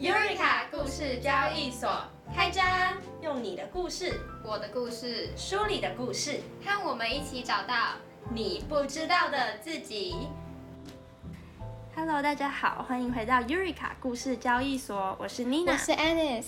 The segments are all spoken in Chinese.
Eureka 故事交易所开张，用你的故事，我的故事，书里的故事，和我们一起找到你不知道的自己。Hello，大家好，欢迎回到 Eureka 故事交易所，我是 Nina，我是 Alice。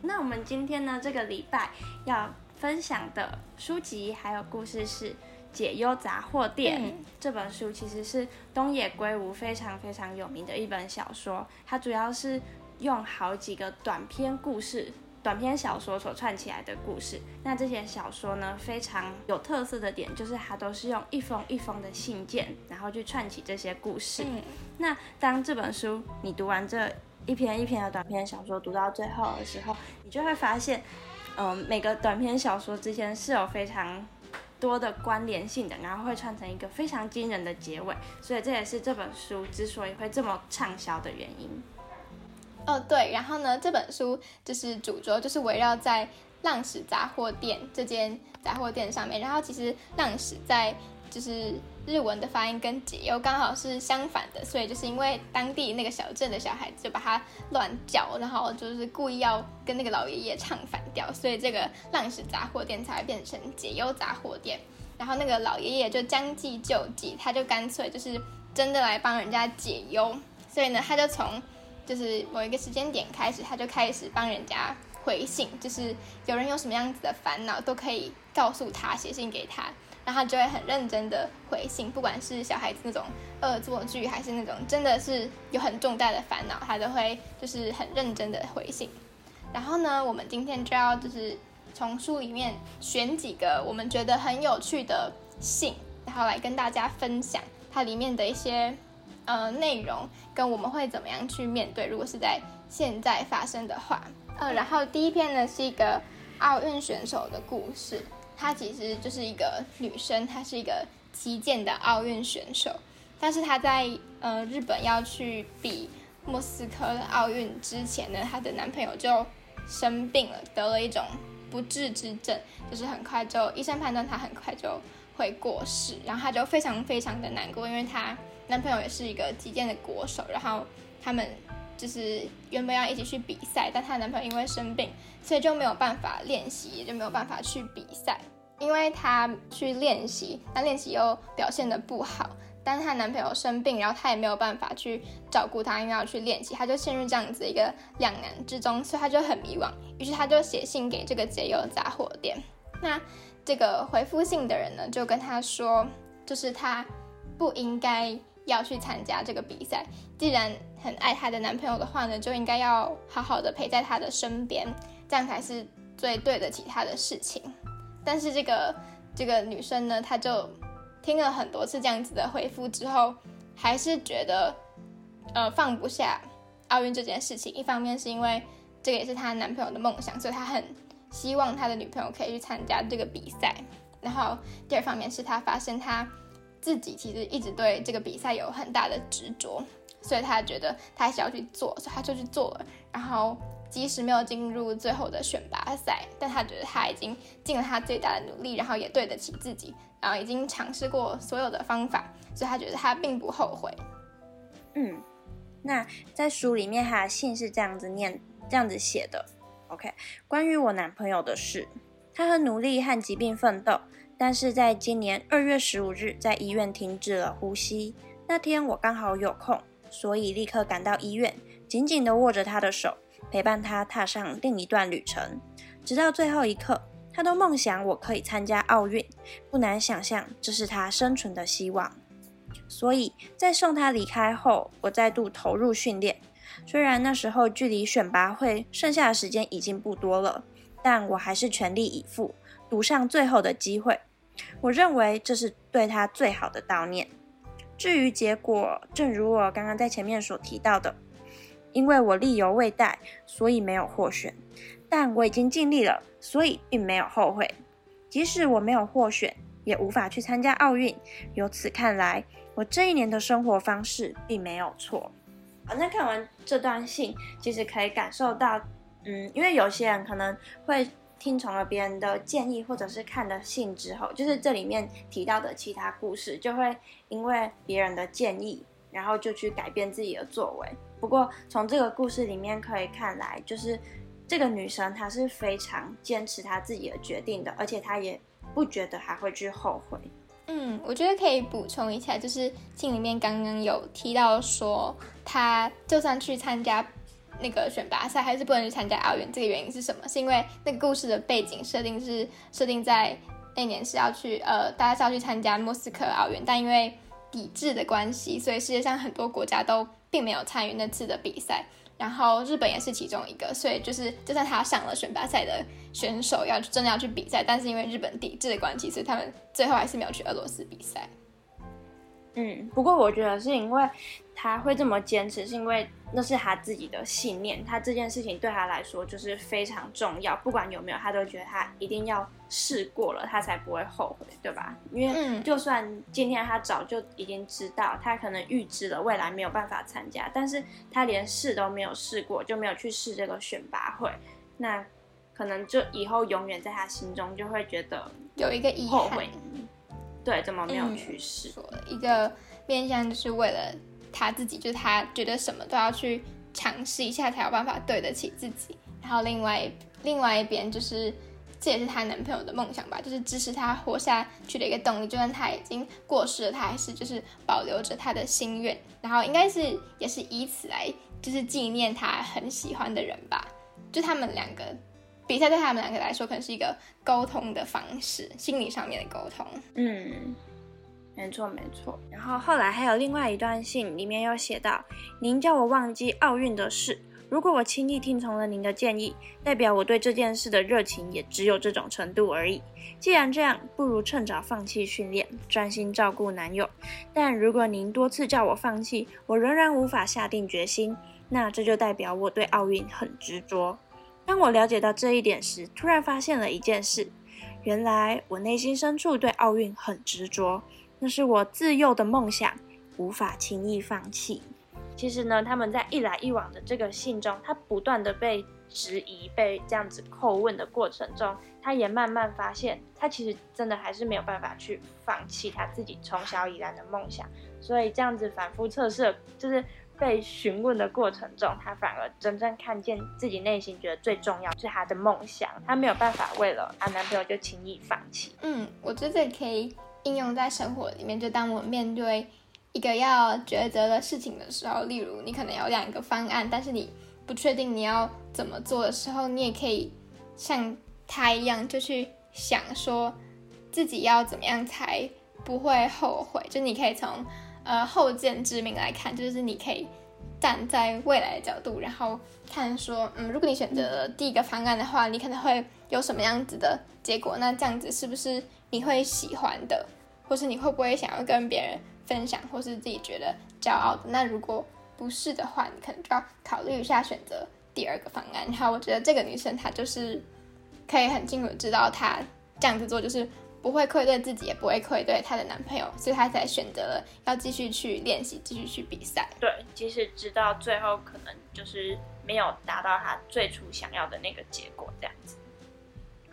那我们今天呢，这个礼拜要分享的书籍还有故事是。解忧杂货店这本书其实是东野圭吾非常非常有名的一本小说，它主要是用好几个短篇故事、短篇小说所串起来的故事。那这些小说呢，非常有特色的点就是它都是用一封一封的信件，然后去串起这些故事。那当这本书你读完这一篇一篇的短篇小说，读到最后的时候，你就会发现，嗯，每个短篇小说之间是有非常多的关联性的，然后会串成一个非常惊人的结尾，所以这也是这本书之所以会这么畅销的原因。哦，对，然后呢，这本书就是主轴就是围绕在浪矢杂货店这间杂货店上面，然后其实浪矢在就是日文的发音跟解忧刚好是相反的，所以就是因为当地那个小镇的小孩子就把它乱叫，然后就是故意要跟那个老爷爷唱反调，所以这个浪矢杂货店才会变成解忧杂货店。然后那个老爷爷就将计就计，他就干脆就是真的来帮人家解忧，所以呢，他就从就是某一个时间点开始，他就开始帮人家回信，就是有人有什么样子的烦恼都可以告诉他，写信给他。然后他就会很认真的回信，不管是小孩子那种恶作剧，还是那种真的是有很重大的烦恼，他都会就是很认真的回信。然后呢，我们今天就要就是从书里面选几个我们觉得很有趣的信，然后来跟大家分享它里面的一些呃内容，跟我们会怎么样去面对，如果是在现在发生的话。呃，然后第一篇呢是一个奥运选手的故事。她其实就是一个女生，她是一个击剑的奥运选手，但是她在呃日本要去比莫斯科奥运之前呢，她的男朋友就生病了，得了一种不治之症，就是很快就医生判断她很快就会过世，然后她就非常非常的难过，因为她男朋友也是一个击剑的国手，然后他们。就是原本要一起去比赛，但她男朋友因为生病，所以就没有办法练习，也就没有办法去比赛。因为他去练习，但练习又表现的不好，但是她男朋友生病，然后她也没有办法去照顾他，因为要去练习，她就陷入这样子一个两难之中，所以她就很迷惘。于是她就写信给这个解忧杂货店。那这个回复信的人呢，就跟她说，就是她不应该。要去参加这个比赛，既然很爱她的男朋友的话呢，就应该要好好的陪在他的身边，这样才是最对得起他的事情。但是这个这个女生呢，她就听了很多次这样子的回复之后，还是觉得呃放不下奥运这件事情。一方面是因为这个也是她男朋友的梦想，所以她很希望他的女朋友可以去参加这个比赛。然后第二方面是她发现她。自己其实一直对这个比赛有很大的执着，所以他觉得他还是要去做，所以他就去做了。然后即使没有进入最后的选拔赛，但他觉得他已经尽了他最大的努力，然后也对得起自己，然后已经尝试过所有的方法，所以他觉得他并不后悔。嗯，那在书里面他的信是这样子念、这样子写的。OK，关于我男朋友的事，他很努力和疾病奋斗。但是在今年二月十五日，在医院停止了呼吸。那天我刚好有空，所以立刻赶到医院，紧紧地握着他的手，陪伴他踏上另一段旅程。直到最后一刻，他都梦想我可以参加奥运。不难想象，这是他生存的希望。所以在送他离开后，我再度投入训练。虽然那时候距离选拔会剩下的时间已经不多了，但我还是全力以赴，赌上最后的机会。我认为这是对他最好的悼念。至于结果，正如我刚刚在前面所提到的，因为我力犹未逮，所以没有获选。但我已经尽力了，所以并没有后悔。即使我没有获选，也无法去参加奥运。由此看来，我这一年的生活方式并没有错。好，那看完这段信，其实可以感受到，嗯，因为有些人可能会。听从了别人的建议，或者是看了信之后，就是这里面提到的其他故事，就会因为别人的建议，然后就去改变自己的作为。不过从这个故事里面可以看来，就是这个女生她是非常坚持她自己的决定的，而且她也不觉得还会去后悔。嗯，我觉得可以补充一下，就是信里面刚刚有提到说，她就算去参加。那个选拔赛还是不能去参加奥运，这个原因是什么？是因为那个故事的背景设定是设定在那年是要去呃，大家是要去参加莫斯科奥运，但因为抵制的关系，所以世界上很多国家都并没有参与那次的比赛。然后日本也是其中一个，所以就是就算他上了选拔赛的选手要真的要去比赛，但是因为日本抵制的关系，所以他们最后还是没有去俄罗斯比赛。嗯，不过我觉得是因为他会这么坚持，是因为。那是他自己的信念，他这件事情对他来说就是非常重要，不管有没有，他都觉得他一定要试过了，他才不会后悔，对吧？因为就算今天他早就已经知道，他可能预知了未来没有办法参加，但是他连试都没有试过，就没有去试这个选拔会，那可能就以后永远在他心中就会觉得有一个遗憾，对，怎么没有去试？一个面向就是为了。他自己就是他觉得什么都要去尝试一下才有办法对得起自己，然后另外另外一边就是这也是她男朋友的梦想吧，就是支持她活下去的一个动力。就算他已经过世了，他还是就是保留着他的心愿，然后应该是也是以此来就是纪念他很喜欢的人吧。就他们两个比赛对他们两个来说，可能是一个沟通的方式，心理上面的沟通。嗯。没错，没错。然后后来还有另外一段信，里面有写到：“您叫我忘记奥运的事。如果我轻易听从了您的建议，代表我对这件事的热情也只有这种程度而已。既然这样，不如趁早放弃训练，专心照顾男友。但如果您多次叫我放弃，我仍然无法下定决心，那这就代表我对奥运很执着。当我了解到这一点时，突然发现了一件事：原来我内心深处对奥运很执着。”那是我自幼的梦想，无法轻易放弃。其实呢，他们在一来一往的这个信中，他不断的被质疑、被这样子叩问的过程中，他也慢慢发现，他其实真的还是没有办法去放弃他自己从小以来的梦想。所以这样子反复测试，就是被询问的过程中，他反而真正看见自己内心觉得最重要是他的梦想，他没有办法为了他男朋友就轻易放弃。嗯，我觉得可以。应用在生活里面，就当我面对一个要抉择的事情的时候，例如你可能有两个方案，但是你不确定你要怎么做的时候，你也可以像他一样，就去想说自己要怎么样才不会后悔。就你可以从呃后见之明来看，就是你可以站在未来的角度，然后看说，嗯，如果你选择了第一个方案的话，你可能会有什么样子的结果？那这样子是不是？你会喜欢的，或是你会不会想要跟别人分享，或是自己觉得骄傲的？那如果不是的话，你可能就要考虑一下选择第二个方案。然后我觉得这个女生她就是可以很清楚知道，她这样子做就是不会愧对自己，也不会愧对她的男朋友，所以她才选择了要继续去练习，继续去比赛。对，即使知道最后可能就是没有达到她最初想要的那个结果，这样子。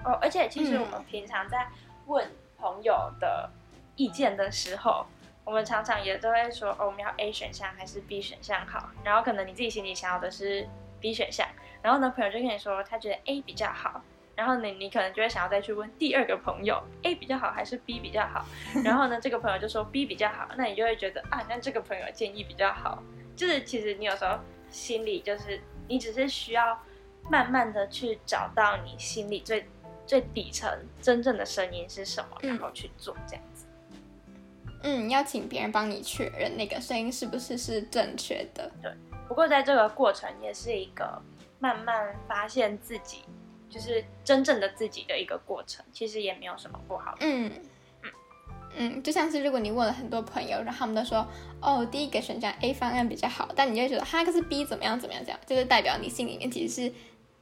哦，而且其实我们平常在。问朋友的意见的时候，我们常常也都会说，哦，我们要 A 选项还是 B 选项好？然后可能你自己心里想要的是 B 选项，然后呢，朋友就跟你说他觉得 A 比较好，然后你你可能就会想要再去问第二个朋友 A 比较好还是 B 比较好？然后呢，这个朋友就说 B 比较好，那你就会觉得啊，那这个朋友建议比较好。就是其实你有时候心里就是你只是需要慢慢的去找到你心里最。最底层真正的声音是什么？然后去做这样子。嗯，要请别人帮你确认那个声音是不是是正确的。对。不过在这个过程也是一个慢慢发现自己，就是真正的自己的一个过程。其实也没有什么不好。嗯嗯嗯，就像是如果你问了很多朋友，然后他们都说哦，第一个选项 A 方案比较好，但你就觉得哈，可是 B 怎么样怎么样这样，就是代表你心里面其实是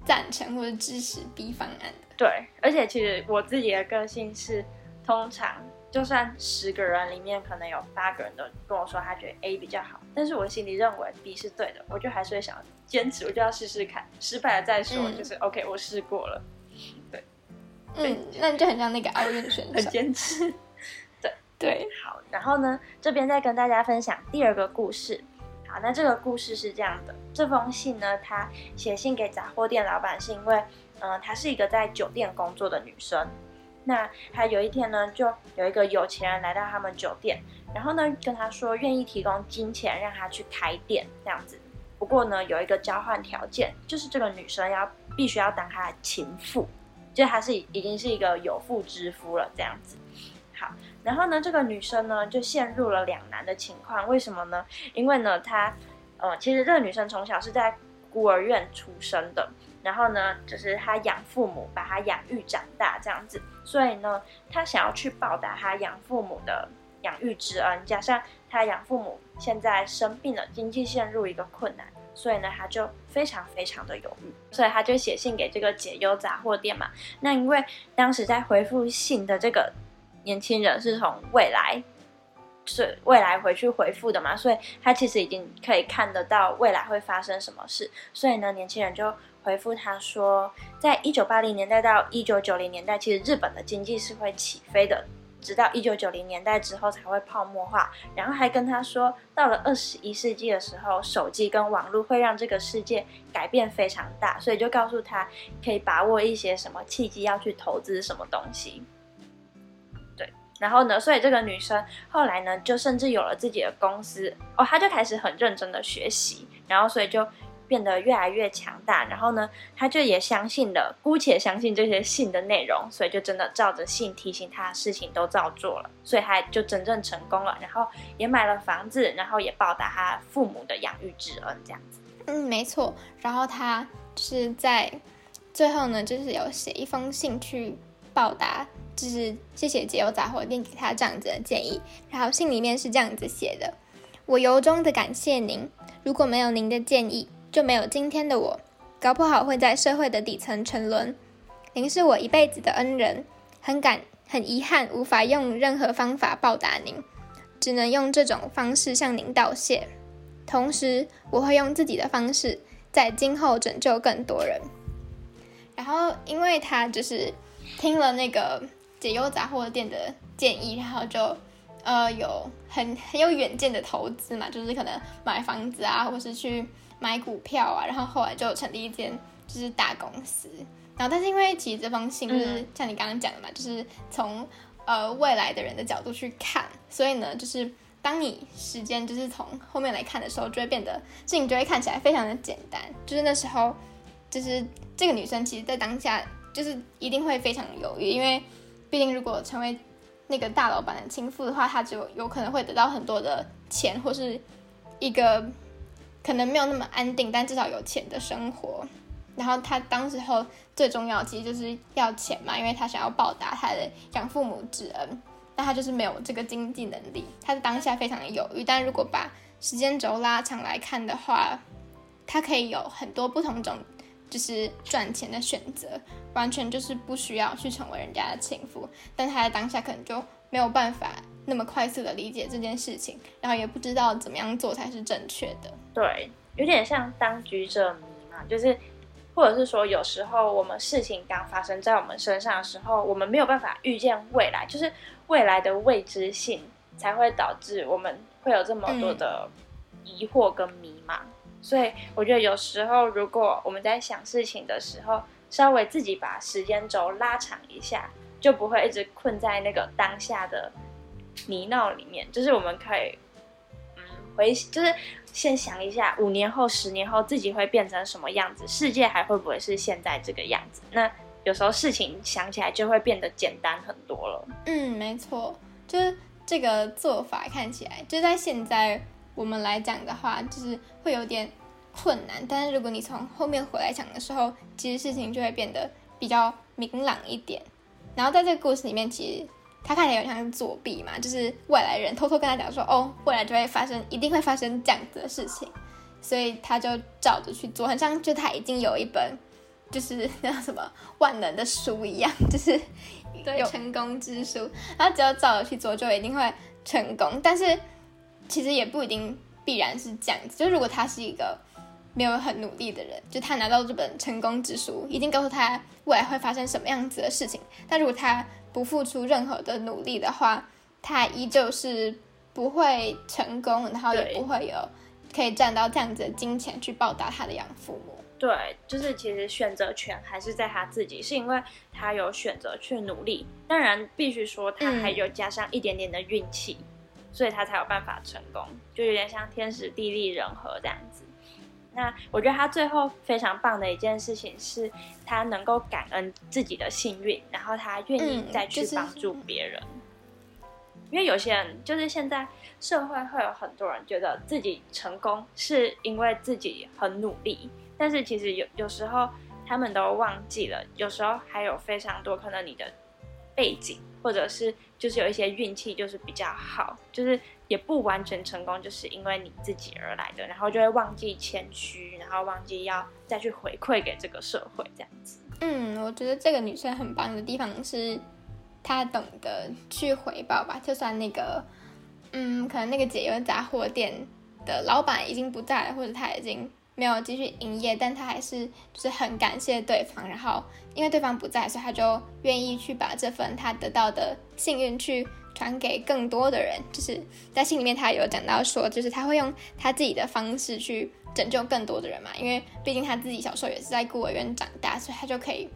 赞成或者支持 B 方案的。对，而且其实我自己的个性是，通常就算十个人里面可能有八个人都跟我说他觉得 A 比较好，但是我心里认为 B 是对的，我就还是会想坚持，我就要试试看，失败了再说，就是 OK，我试过了。对，嗯，那你就很像那个奥运选手，很坚持。对对，好，然后呢，这边再跟大家分享第二个故事。那这个故事是这样的，这封信呢，他写信给杂货店老板，是因为，嗯，她是一个在酒店工作的女生。那她有一天呢，就有一个有钱人来到他们酒店，然后呢，跟他说愿意提供金钱让他去开店这样子。不过呢，有一个交换条件，就是这个女生要必须要当他的情妇，就她是已经是一个有妇之夫了这样子。好，然后呢，这个女生呢就陷入了两难的情况，为什么呢？因为呢，她呃，其实这个女生从小是在孤儿院出生的，然后呢，就是她养父母把她养育长大这样子，所以呢，她想要去报答她养父母的养育之恩，加上她养父母现在生病了，经济陷入一个困难，所以呢，她就非常非常的犹豫，所以她就写信给这个解忧杂货店嘛。那因为当时在回复信的这个。年轻人是从未来，是未来回去回复的嘛？所以他其实已经可以看得到未来会发生什么事。所以呢，年轻人就回复他说，在一九八零年代到一九九零年代，其实日本的经济是会起飞的，直到一九九零年代之后才会泡沫化。然后还跟他说，到了二十一世纪的时候，手机跟网络会让这个世界改变非常大。所以就告诉他，可以把握一些什么契机，要去投资什么东西。然后呢，所以这个女生后来呢，就甚至有了自己的公司哦，她就开始很认真的学习，然后所以就变得越来越强大。然后呢，她就也相信了，姑且相信这些信的内容，所以就真的照着信提醒她的事情都照做了，所以她就真正成功了。然后也买了房子，然后也报答她父母的养育之恩，这样子。嗯，没错。然后她是在最后呢，就是有写一封信去报答。就是谢谢解忧杂货店给他这样子的建议，然后信里面是这样子写的：我由衷的感谢您，如果没有您的建议，就没有今天的我，搞不好会在社会的底层沉沦。您是我一辈子的恩人，很感很遗憾无法用任何方法报答您，只能用这种方式向您道谢。同时，我会用自己的方式在今后拯救更多人。然后，因为他就是听了那个。解忧杂货店的建议，然后就呃有很很有远见的投资嘛，就是可能买房子啊，或是去买股票啊，然后后来就成立一间就是大公司。然后但是因为其实这封信就是像你刚刚讲的嘛，就是从呃未来的人的角度去看，所以呢，就是当你时间就是从后面来看的时候，就会变得事情就会看起来非常的简单。就是那时候，就是这个女生其实在当下就是一定会非常犹豫，因为。毕竟，如果成为那个大老板的情妇的话，他就有可能会得到很多的钱，或是一个可能没有那么安定，但至少有钱的生活。然后他当时候最重要其实就是要钱嘛，因为他想要报答他的养父母之恩，那他就是没有这个经济能力，他的当下非常的犹豫。但如果把时间轴拉长来看的话，他可以有很多不同种。就是赚钱的选择，完全就是不需要去成为人家的情妇，但他在当下可能就没有办法那么快速的理解这件事情，然后也不知道怎么样做才是正确的。对，有点像当局者迷嘛，就是或者是说，有时候我们事情刚发生在我们身上的时候，我们没有办法预见未来，就是未来的未知性才会导致我们会有这么多的疑惑跟迷茫。所以我觉得有时候，如果我们在想事情的时候，稍微自己把时间轴拉长一下，就不会一直困在那个当下的泥淖里面。就是我们可以，嗯，回，就是先想一下，五年后、十年后自己会变成什么样子，世界还会不会是现在这个样子？那有时候事情想起来就会变得简单很多了。嗯，没错，就是这个做法看起来，就在现在。我们来讲的话，就是会有点困难，但是如果你从后面回来讲的时候，其实事情就会变得比较明朗一点。然后在这个故事里面，其实他看起来有点像是作弊嘛，就是外来人偷偷跟他讲说，哦，未来就会发生，一定会发生这样子的事情，所以他就照着去做，很像就他已经有一本就是那什么万能的书一样，就是对成功之书，他只要照着去做，就一定会成功。但是。其实也不一定必然是这样子，就如果他是一个没有很努力的人，就他拿到这本成功之书，已经告诉他未来会发生什么样子的事情，但如果他不付出任何的努力的话，他依旧是不会成功，然后也不会有可以赚到这样子的金钱去报答他的养父母。对，就是其实选择权还是在他自己，是因为他有选择去努力。当然，必须说他嗯还有加上一点点的运气，所以他才有办法成功，就有点像天时地利人和这样子。那我觉得他最后非常棒的一件事情是，他能够感恩自己的幸运，然后他愿意嗯再去帮助别人。因为有些人就是现在社会会有很多人觉得自己成功是因为自己很努力，但是其实有有时候他们都忘记了，有时候还有非常多可能你的背景，或者是就是有一些运气就是比较好，就是也不完全成功，就是因为你自己而来的，然后就会忘记谦虚，然后忘记要再去回馈给这个社会这样子。嗯，我觉得这个女生很棒的地方是，她懂得去回报吧。就算那个，嗯，可能那个解忧杂货店的老板已经不在，或者他已经没有继续营业，但他还是就是很感谢对方。然后因为对方不在，所以他就愿意去把这份他得到的幸运去传给更多的人。就是在信里面他有讲到说，就是他会用他自己的方式去拯救更多的人嘛，因为毕竟他自己小时候也是在孤儿院长大，所以他就可以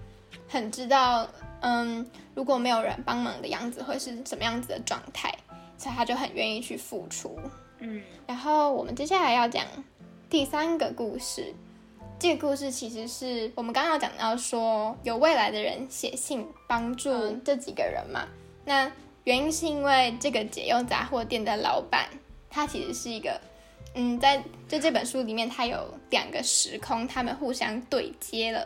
很知道，嗯，如果没有人帮忙的样子会是什么样子的状态，所以他就很愿意去付出。嗯然后我们接下来要讲第三个故事，这个故事其实是我们刚刚有讲到说有未来的人写信帮助嗯这几个人嘛，那原因是因为这个解忧杂货店的老板，他其实是一个。嗯，在就这本书里面，他有两个时空，他们互相对接了，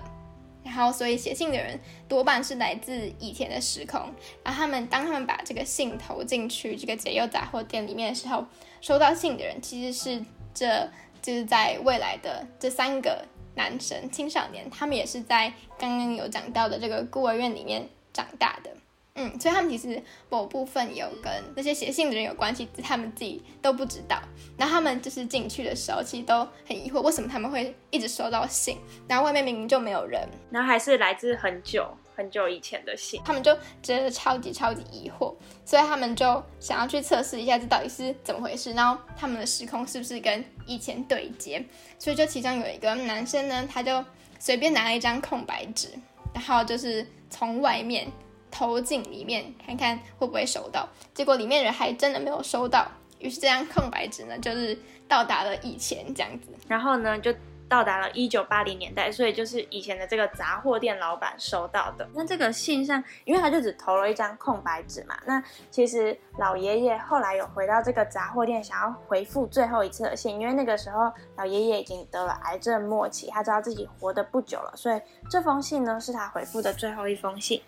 然后所以写信的人多半是来自以前的时空，然后他们当他们把这个信投进去这个解忧杂货店里面的时候，收到信的人其实是这就是在未来的这三个男生青少年，他们也是在刚刚有讲到的这个孤儿院里面长大的。嗯，所以他们其实某部分有跟那些写信的人有关系，是他们自己都不知道。然后他们就是进去的时候，其实都很疑惑，为什么他们会一直收到信，然后外面明明就没有人，然后还是来自很久很久以前的信。他们就觉得超级超级疑惑，所以他们就想要去测试一下这到底是怎么回事，然后他们的时空是不是跟以前对接。所以就其中有一个男生呢，他就随便拿了一张空白纸，然后就是从外面投进里面，看看会不会收到。结果里面人还真的没有收到，于是这张空白纸呢，就是到达了以前这样子。然后呢，就到达了一九八零年代，所以就是以前的这个杂货店老板收到的。那这个信上，因为他就只投了一张空白纸嘛，那其实老爷爷后来有回到这个杂货店，想要回复最后一次的信，因为那个时候老爷爷已经得了癌症末期，他知道自己活得不久了，所以这封信呢是他回复的最后一封信。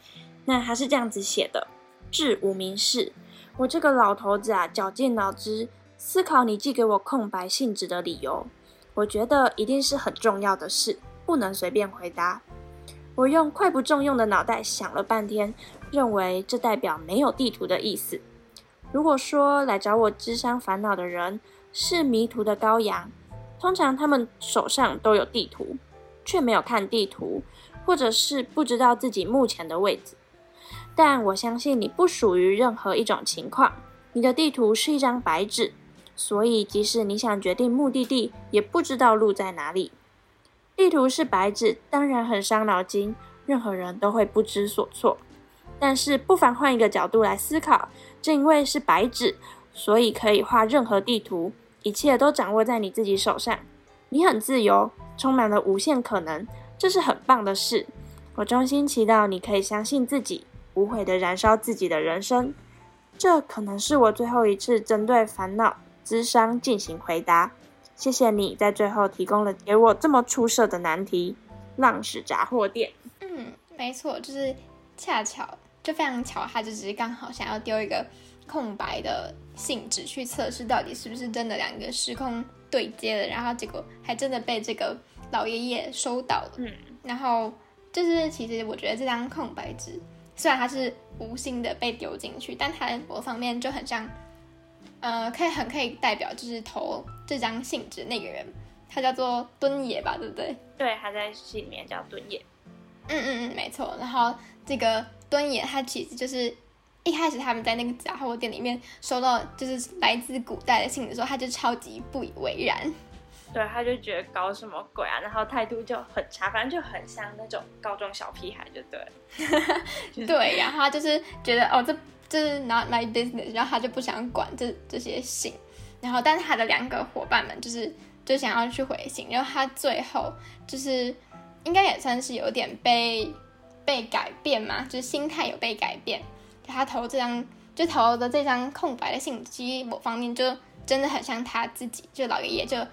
那他是这样子写的：致无名氏，我这个老头子啊，绞尽脑汁思考你寄给我空白信纸的理由。我觉得一定是很重要的事，不能随便回答。我用快不中用的脑袋想了半天，认为这代表没有地图的意思。如果说来找我智商烦恼的人是迷途的羔羊，通常他们手上都有地图，却没有看地图，或者是不知道自己目前的位置。但我相信你不属于任何一种情况，你的地图是一张白纸。所以，即使你想决定目的地，也不知道路在哪里。地图是白纸，当然很伤脑筋，任何人都会不知所措。但是，不妨换一个角度来思考：正因为是白纸，所以可以画任何地图，一切都掌握在你自己手上。你很自由，充满了无限可能，这是很棒的事。我衷心祈祷你可以相信自己，无悔的燃烧自己的人生。这可能是我最后一次针对烦恼。智商进行回答，谢谢你在最后提供了给我这么出色的难题。浪矢杂货店，嗯，没错，就是恰巧就非常巧，他就只是刚好想要丢一个空白的信纸去测试到底是不是真的两个时空对接了，然后结果还真的被这个老爷爷收到了。嗯，然后就是其实我觉得这张空白纸虽然它是无心的被丢进去，但它某方面就很像。呃，可以很可以代表就是投这张信纸那个人，他叫做敦野吧，对不对？对，他在戏里面叫敦野。嗯嗯嗯，没错。然后这个敦野他其实就是一开始他们在那个杂货店里面收到就是来自古代的信的时候，他就超级不以为然。对，他就觉得搞什么鬼啊，然后态度就很差，反正就很像那种高中小屁孩，就对。对，然后他就是觉得哦，这这是 not my business，然后他就不想管这这些信。然后，但是他的两个伙伴们就是就想要去回信，然后他最后就是应该也算是有点被被改变嘛，就是心态有被改变。他投这张就投的这张空白的信，其实某方面就真的很像他自己，就老爷爷就。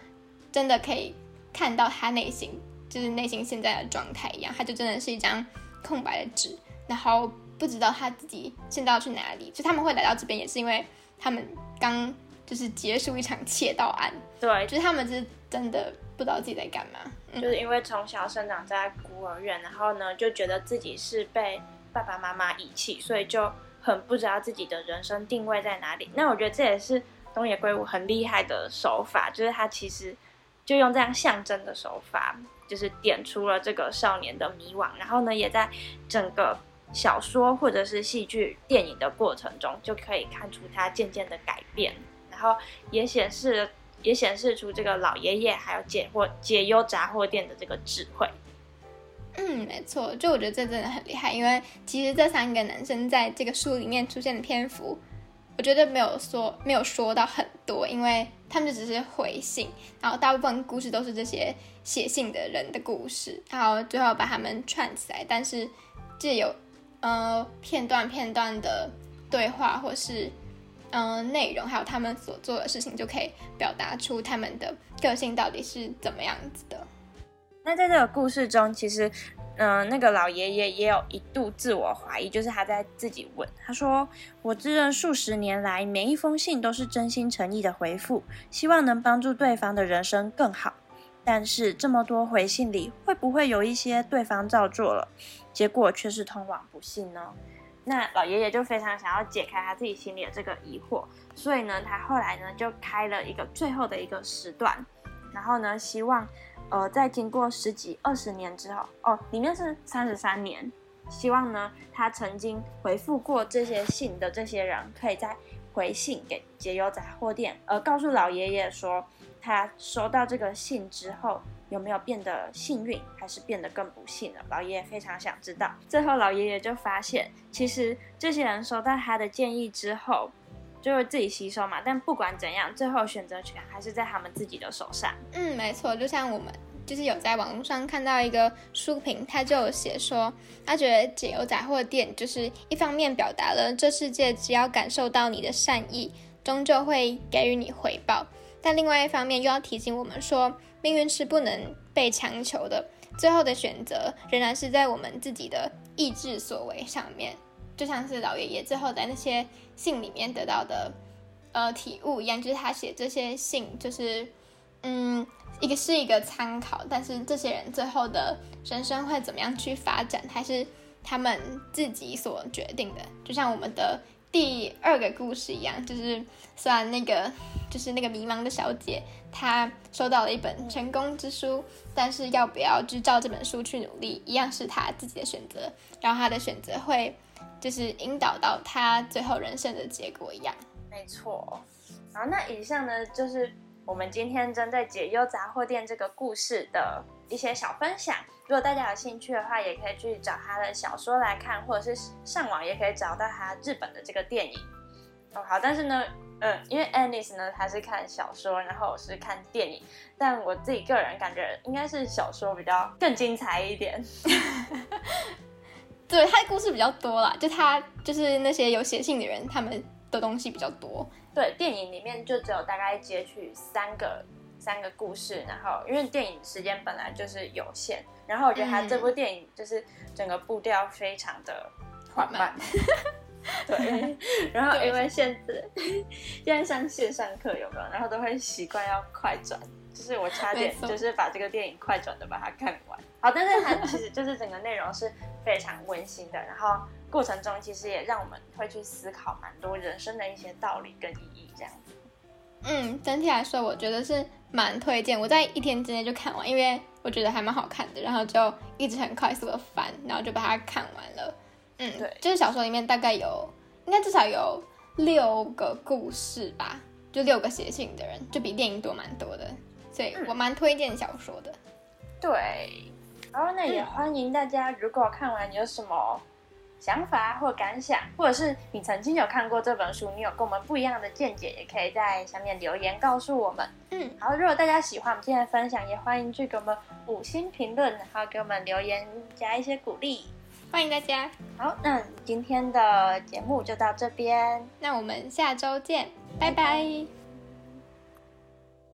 真的可以看到他内心，就是内心现在的状态一样，他就真的是一张空白的纸，然后不知道他自己现在要去哪里。就他们会来到这边，也是因为他们刚就是结束一场窃盗案。对，就是他们是真的不知道自己在干嘛，就是因为从小生长在孤儿院，然后呢就觉得自己是被爸爸妈妈遗弃，所以就很不知道自己的人生定位在哪里。那我觉得这也是东野圭吾很厉害的手法，就是他其实。就用这样象征的手法，就是点出了这个少年的迷惘，然后呢，也在整个小说或者是戏剧、电影的过程中，就可以看出他渐渐的改变，然后也显示也显示出这个老爷爷还有解惑解忧杂货店的这个智慧。嗯，没错，就我觉得这真的很厉害，因为其实这三个男生在这个书里面出现的篇幅。我觉得没有说没有说到很多，因为他们就只是回信，然后大部分故事都是这些写信的人的故事，然后最后把他们串起来。但是借有呃片段片段的对话，或是嗯内容，还有他们所做的事情，就可以表达出他们的个性到底是怎么样子的。那在这个故事中，其实。嗯，那个老爷爷也有一度自我怀疑，就是他在自己问，他说：“我自认数十年来每一封信都是真心诚意的回复，希望能帮助对方的人生更好。但是这么多回信里，会不会有一些对方照做了，结果却是通往不幸呢？”那老爷爷就非常想要解开他自己心里的这个疑惑，所以呢，他后来呢就开了一个最后的一个时段，然后呢，希望。呃，在经过十几二十年之后，哦，里面是三十三年。希望呢，他曾经回复过这些信的这些人，可以再回信给解忧杂货店，而告诉老爷爷说，他收到这个信之后，有没有变得幸运，还是变得更不幸了？老爷爷非常想知道。最后，老爷爷就发现，其实这些人收到他的建议之后。就会自己吸收嘛，但不管怎样，最后选择权还是在他们自己的手上。嗯，没错，就像我们就是有在网络上看到一个书评，他就写说，他觉得解忧杂货店就是一方面表达了这世界只要感受到你的善意，终究会给予你回报，但另外一方面又要提醒我们说，命运是不能被强求的，最后的选择仍然是在我们自己的意志所为上面。就像是老爷爷最后在那些信里面得到的，呃，体悟一样，就是他写这些信，就是，嗯，一个是一个参考，但是这些人最后的人生会怎么样去发展，还是他们自己所决定的。就像我们的第二个故事一样，就是虽然那个就是那个迷茫的小姐，她收到了一本成功之书，但是要不要就照这本书去努力，一样是她自己的选择，然后她的选择会。就是引导到他最后人生的结果一样，没错。好，那以上呢就是我们今天针对解忧杂货店这个故事的一些小分享。如果大家有兴趣的话，也可以去找他的小说来看，或者是上网也可以找到他日本的这个电影。哦，好，但是呢，嗯，因为 Anis 呢他是看小说，然后我是看电影，但我自己个人感觉应该是小说比较更精彩一点。对他的故事比较多啦，就他就是那些有写信的人，他们的东西比较多。对，电影里面就只有大概截取三个三个故事，然后因为电影时间本来就是有限，然后我觉得他这部电影就是整个步调非常的缓慢。对，然后因为现在现在上线上课有没有？然后都会习惯要快转。就是我差点就是把这个电影快转的把它看完，好，但是它其实就是整个内容是非常温馨的，然后过程中其实也让我们会去思考蛮多人生的一些道理跟意义这样子。嗯，整体来说我觉得是蛮推荐，我在一天之内就看完，因为我觉得还蛮好看的，然后就一直很快速的翻，然后就把它看完了。嗯，对，就是小说里面大概有应该至少有六个故事吧，就六个写信的人，就比电影多蛮多的，所以我蛮推荐小说的。对，然后那也欢迎大家，如果看完有什么想法或感想，或者是你曾经有看过这本书，你有跟我们不一样的见解，也可以在下面留言告诉我们。嗯，然后如果大家喜欢我们今天的分享，也欢迎去给我们五星评论，然后给我们留言加一些鼓励。欢迎大家。好，那今天的节目就到这边，那我们下周见，拜拜。